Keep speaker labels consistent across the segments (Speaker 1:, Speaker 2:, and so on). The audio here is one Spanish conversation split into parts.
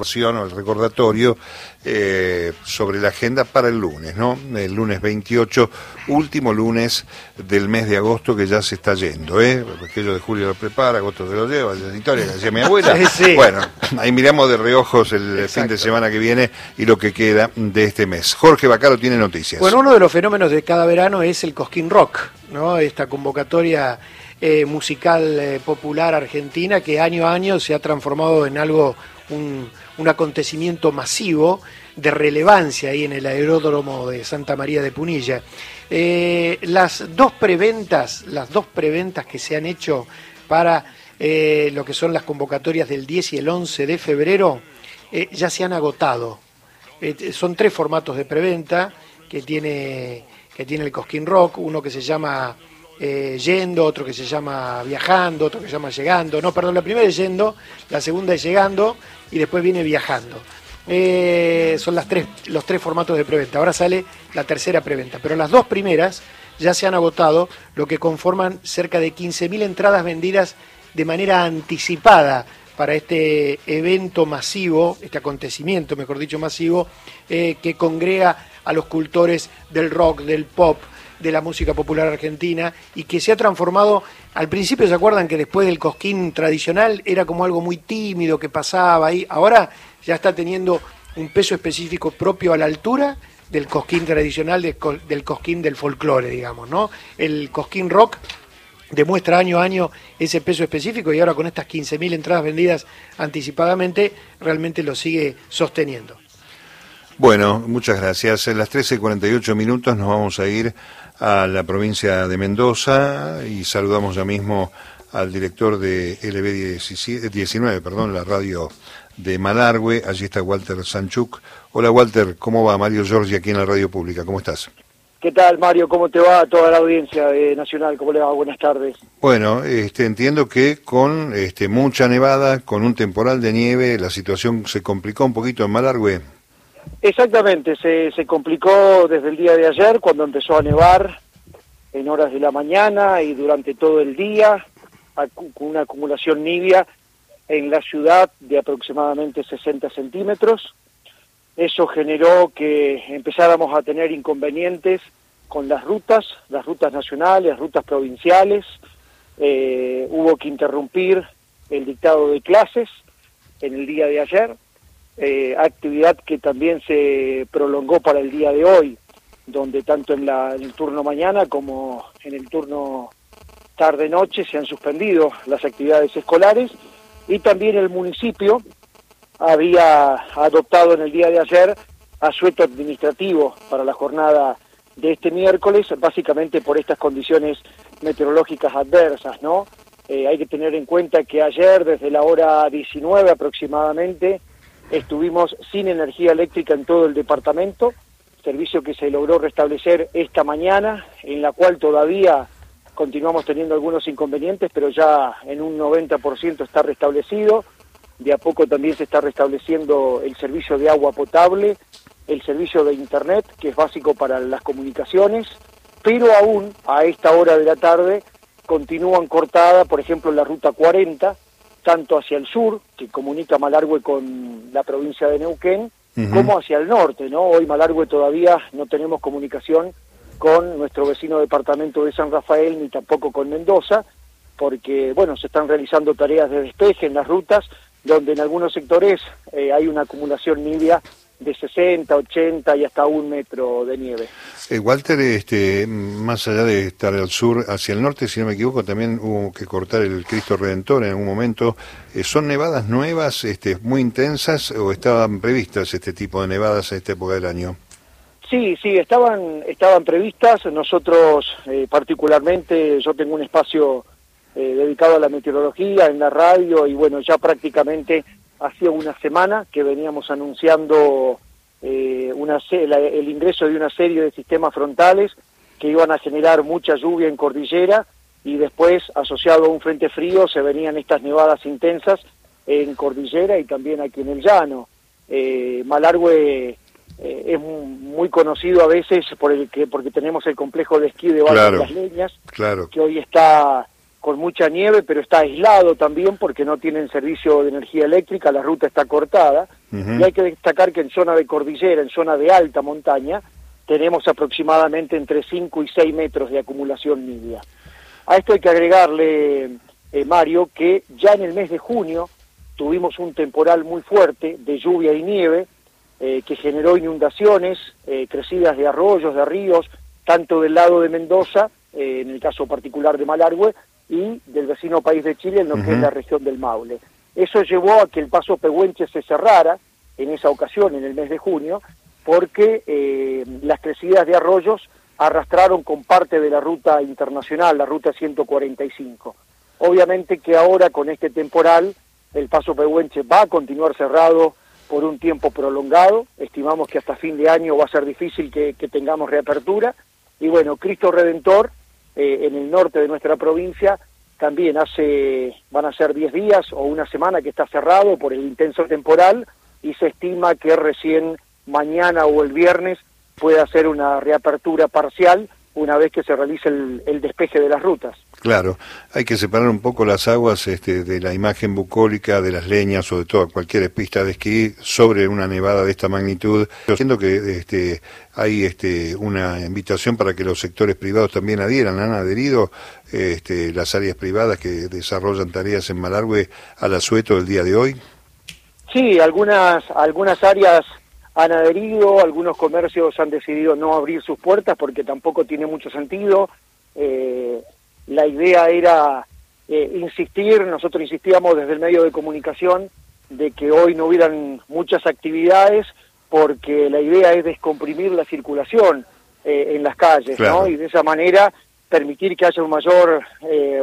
Speaker 1: o el recordatorio eh, sobre la agenda para el lunes, ¿no? El lunes 28, último lunes del mes de agosto que ya se está yendo, ¿eh? Aquello de julio lo prepara, agosto se lo lleva, la historia que decía mi abuela. Bueno, ahí miramos de reojos el fin de semana que viene y lo que queda de este mes. Jorge Bacaro tiene noticias.
Speaker 2: Bueno, uno de los fenómenos de cada verano es el Cosquín Rock, ¿no? Esta convocatoria eh, musical eh, popular argentina que año a año se ha transformado en algo un, acontecimiento masivo de relevancia ahí en el aeródromo de Santa María de Punilla. Eh, las dos preventas, las dos preventas que se han hecho para lo que son las convocatorias del 10 y el 11 de febrero ya se han agotado. son tres formatos de preventa que tiene, que tiene el Cosquín Rock, uno que se llama yendo, otro que se llama viajando, otro que se llama llegando. No, perdón, la primera es yendo, la segunda es llegando y después viene viajando. Eh, son las tres, los tres formatos de preventa. Ahora sale la tercera preventa, pero las dos primeras ya se han agotado, lo que conforman cerca de 15.000 entradas vendidas de manera anticipada para este evento masivo, este acontecimiento, mejor dicho, masivo, eh, que congrega a los cultores del rock, del pop, de la música popular argentina y que se ha transformado, al principio se acuerdan que después del cosquín tradicional era como algo muy tímido que pasaba ahí, ahora ya está teniendo un peso específico propio a la altura del cosquín tradicional, del cosquín del folclore, digamos, ¿no? El cosquín rock demuestra año a año ese peso específico y ahora con estas 15.000 entradas vendidas anticipadamente realmente lo sigue sosteniendo.
Speaker 1: Bueno, muchas gracias. En las 13.48 minutos nos vamos a ir a la provincia de Mendoza y saludamos ya mismo al director de LB19, perdón, la radio de Malargüe. Allí está Walter Sanchuk. Hola Walter, ¿cómo va? Mario Giorgi aquí en la radio pública. ¿Cómo estás?
Speaker 3: ¿Qué tal Mario? ¿Cómo te va a toda la audiencia nacional? ¿Cómo le va? Buenas tardes.
Speaker 1: Bueno, este, entiendo que con este, mucha nevada, con un temporal de nieve, la situación se complicó un poquito en Malargüe.
Speaker 3: Exactamente, se, se complicó desde el día de ayer cuando empezó a nevar en horas de la mañana y durante todo el día, con una acumulación nibia en la ciudad de aproximadamente 60 centímetros. Eso generó que empezáramos a tener inconvenientes con las rutas, las rutas nacionales, rutas provinciales. Eh, hubo que interrumpir el dictado de clases en el día de ayer eh, actividad que también se prolongó para el día de hoy, donde tanto en, la, el turno mañana como en el turno tarde-noche se han suspendido las actividades escolares y también el municipio había adoptado en el día de ayer asueto administrativo para la jornada de este miércoles, básicamente por estas condiciones meteorológicas adversas, ¿no? Eh, hay que tener en cuenta que ayer, desde la hora 19 aproximadamente, estuvimos sin energía eléctrica en todo el departamento, servicio que se logró restablecer esta mañana, en la cual todavía continuamos teniendo algunos inconvenientes, pero ya en un 90% está restablecido. De a poco también se está restableciendo el servicio de agua potable, el servicio de Internet, que es básico para las comunicaciones, pero aún a esta hora de la tarde continúan cortadas, por ejemplo, la ruta 40, tanto hacia el sur, que comunica Malargüe con la provincia de Neuquén, como hacia el norte, ¿no? Hoy Malargüe todavía no tenemos comunicación con nuestro vecino departamento de San Rafael, ni tampoco con Mendoza, porque, bueno, se están realizando tareas de despeje en las rutas, donde en algunos sectores eh, hay una acumulación nibia de 60, 80 y hasta un metro de nieve.
Speaker 1: Eh, Walter, este, más allá de estar al sur, hacia el norte, si no me equivoco, también hubo que cortar el Cristo Redentor en algún momento. Eh, ¿Son nevadas nuevas, este, muy intensas, o estaban previstas este tipo de nevadas en esta época del año?
Speaker 3: Sí, sí, estaban, estaban previstas. Nosotros, eh, particularmente, yo tengo un espacio dedicado a la meteorología en la radio y bueno, ya prácticamente hacía una semana que veníamos anunciando eh, una, el ingreso de una serie de sistemas frontales que iban a generar mucha lluvia en cordillera y después, asociado a un frente frío, se venían estas nevadas intensas en cordillera y también aquí en el llano. Eh, Malargüe eh, es muy conocido a veces por el que porque tenemos el complejo de esquí de Valle de las Leñas,
Speaker 1: claro.
Speaker 3: que hoy está con mucha nieve, pero está aislado también porque no tienen servicio de energía eléctrica, la ruta está cortada. Y hay que destacar que en zona de cordillera, en zona de alta montaña, tenemos aproximadamente entre 5 y 6 metros de acumulación nibia. A esto hay que agregarle, eh, Mario, que ya en el mes de junio tuvimos un temporal muy fuerte de lluvia y nieve eh, que generó inundaciones, eh, crecidas de arroyos, de ríos, tanto del lado de Mendoza, en el caso particular de Malargüe, y del vecino país de Chile, en lo que es la región del Maule. Eso llevó a que el paso Pehuenche se cerrara en esa ocasión, en el mes de junio, porque eh, las crecidas de arroyos arrastraron con parte de la ruta internacional, la ruta 145. Obviamente que ahora con este temporal el paso Pehuenche va a continuar cerrado por un tiempo prolongado, estimamos que hasta fin de año va a ser difícil que tengamos reapertura, y bueno, Cristo Redentor eh, en el norte de nuestra provincia, también hace, van a ser 10 días o una semana que está cerrado por el intenso temporal y se estima que recién mañana o el viernes puede hacer una reapertura parcial una vez que se realice el, despeje de las rutas.
Speaker 1: Claro, hay que separar un poco las aguas este, de la imagen bucólica, de las leñas o de toda cualquier pista de esquí sobre una nevada de esta magnitud. Siento que este, hay este, una invitación para que los sectores privados también adhieran. Han adherido este, las áreas privadas que desarrollan tareas en Malargüe al asueto del día de hoy.
Speaker 3: Sí, algunas, algunas áreas han adherido, algunos comercios han decidido no abrir sus puertas porque tampoco tiene mucho sentido. Eh, la idea era eh, insistir, nosotros insistíamos desde el medio de comunicación de que hoy no hubieran muchas actividades porque la idea es descomprimir la circulación eh, en las calles, ¿no? Y de esa manera permitir que haya un mayor,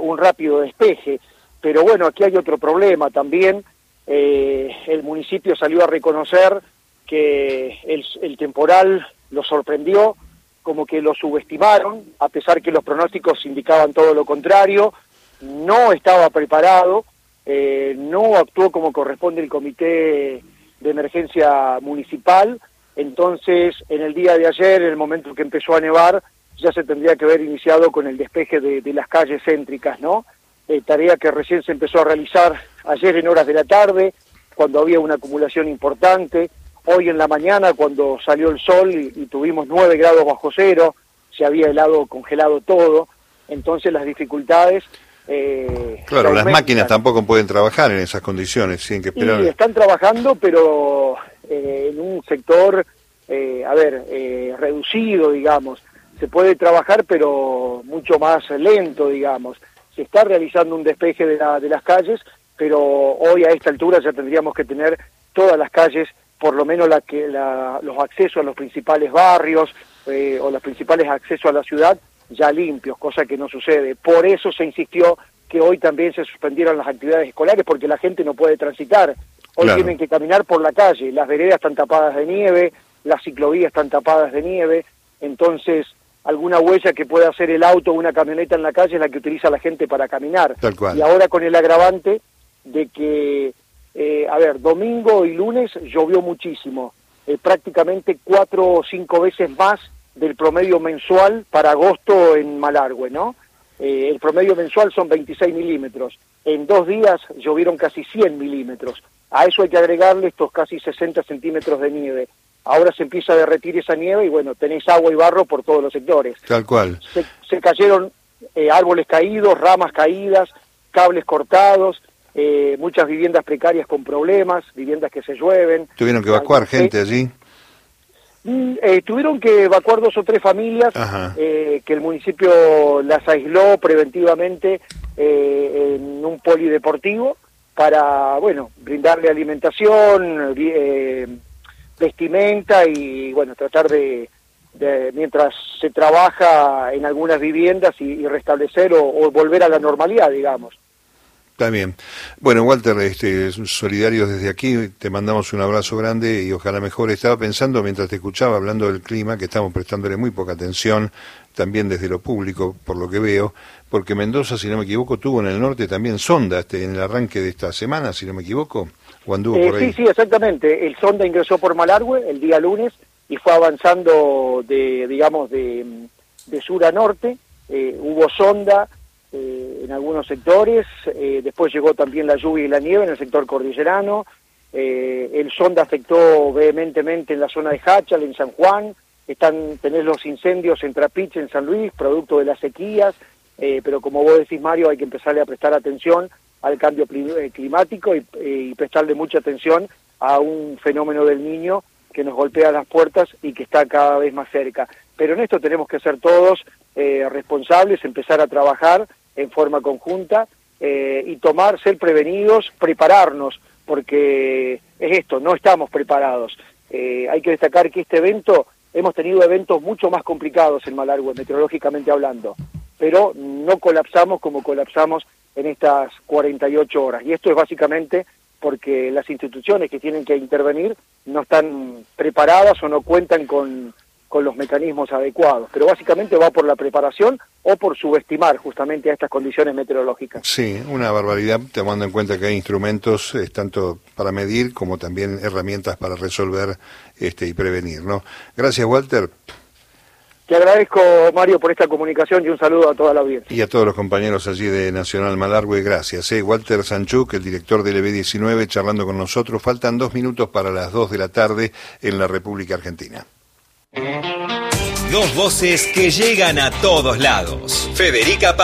Speaker 3: un rápido despeje. Pero bueno, aquí hay otro problema también. el municipio salió a reconocer que el, temporal lo sorprendió, como que lo subestimaron, a pesar que los pronósticos indicaban todo lo contrario, no estaba preparado, eh, no actuó como corresponde el comité de emergencia municipal, entonces en el día de ayer, en el momento que empezó a nevar, ya se tendría que haber iniciado con el despeje de, las calles céntricas, ¿no? Eh, tarea que recién se empezó a realizar ayer en horas de la tarde, cuando había una acumulación importante, Hoy en la mañana, cuando salió el sol y, tuvimos 9 grados bajo cero, se había helado, congelado todo, entonces las dificultades...
Speaker 1: Eh, claro, las máquinas tampoco pueden trabajar en esas condiciones, tienen que esperar.
Speaker 3: Están trabajando, pero eh, en un sector, eh, a ver, eh, reducido, digamos. Se puede trabajar, pero mucho más lento, digamos. Se está realizando un despeje de, la, de las calles, pero hoy a esta altura ya tendríamos que tener todas las calles por lo menos la que los accesos a los principales barrios eh, o los principales accesos a la ciudad ya limpios, cosa que no sucede. Por eso se insistió que hoy también se suspendieran las actividades escolares porque la gente no puede transitar. Hoy tienen que caminar por la calle, las veredas están tapadas de nieve, las ciclovías están tapadas de nieve, entonces alguna huella que pueda hacer el auto o una camioneta en la calle es la que utiliza la gente para caminar. Y ahora con el agravante de que eh, a ver, domingo y lunes llovió muchísimo, eh, prácticamente cuatro o cinco veces más del promedio mensual para agosto en Malargüe, ¿no? Eh, el promedio mensual son 26 milímetros. En dos días llovieron casi 100 milímetros. A eso hay que agregarle estos casi 60 centímetros de nieve. Ahora se empieza a derretir esa nieve y bueno, tenéis agua y barro por todos los sectores.
Speaker 1: Tal cual.
Speaker 3: Se, cayeron árboles caídos, ramas caídas, cables cortados, eh, muchas viviendas precarias con problemas, viviendas que se llueven.
Speaker 1: ¿Tuvieron que evacuar gente allí?
Speaker 3: Mm, eh, tuvieron que evacuar dos o tres familias eh, que el municipio las aisló preventivamente en un polideportivo para, bueno, brindarle alimentación, vestimenta y, bueno, tratar de, mientras se trabaja en algunas viviendas y, restablecer o volver a la normalidad, digamos.
Speaker 1: Está bien. Bueno, Walter, este, solidarios desde aquí, te mandamos un abrazo grande y ojalá mejor. Estaba pensando mientras te escuchaba hablando del clima, que estamos prestándole muy poca atención, también desde lo público, por lo que veo, porque Mendoza, si no me equivoco, tuvo en el norte también sonda este, en el arranque de esta semana, si no me equivoco, o anduvo
Speaker 3: eh,
Speaker 1: por ahí.
Speaker 3: Sí, sí, exactamente. El sonda ingresó por Malargüe el día lunes y fue avanzando de, digamos, de, sur a norte. Eh, hubo sonda eh, en algunos sectores, eh, después llegó también la lluvia y la nieve en el sector cordillerano, eh, el sonda afectó vehementemente en la zona de Hachal, en San Juan, están tenés los incendios en Trapiche, en San Luis, producto de las sequías, pero como vos decís Mario, hay que empezarle a prestar atención al cambio climático y, y prestarle mucha atención a un fenómeno del niño que nos golpea las puertas y que está cada vez más cerca. Pero en esto tenemos que ser todos eh, responsables, empezar a trabajar en forma conjunta eh, y tomar, ser prevenidos, prepararnos, porque es esto, no estamos preparados. Eh, hay que destacar que este evento, hemos tenido eventos mucho más complicados en Malargüe, meteorológicamente hablando, pero no colapsamos como colapsamos en estas 48 horas. Y esto es básicamente porque las instituciones que tienen que intervenir no están preparadas o no cuentan con, los mecanismos adecuados. Pero básicamente va por la preparación o por subestimar justamente a estas condiciones meteorológicas.
Speaker 1: Sí, una barbaridad, tomando en cuenta que hay instrumentos tanto para medir como también herramientas para resolver este, y prevenir. ¿no? Gracias, Walter.
Speaker 3: Te agradezco, Mario, por esta comunicación y un saludo a toda la audiencia.
Speaker 1: Y a todos los compañeros allí de Nacional Malargüe, gracias. ¿eh? Walter Sanchuk, el director del EB19, charlando con nosotros. Faltan dos minutos para las dos de la tarde en la República Argentina.
Speaker 4: Dos voces que llegan a todos lados. Federica Paz.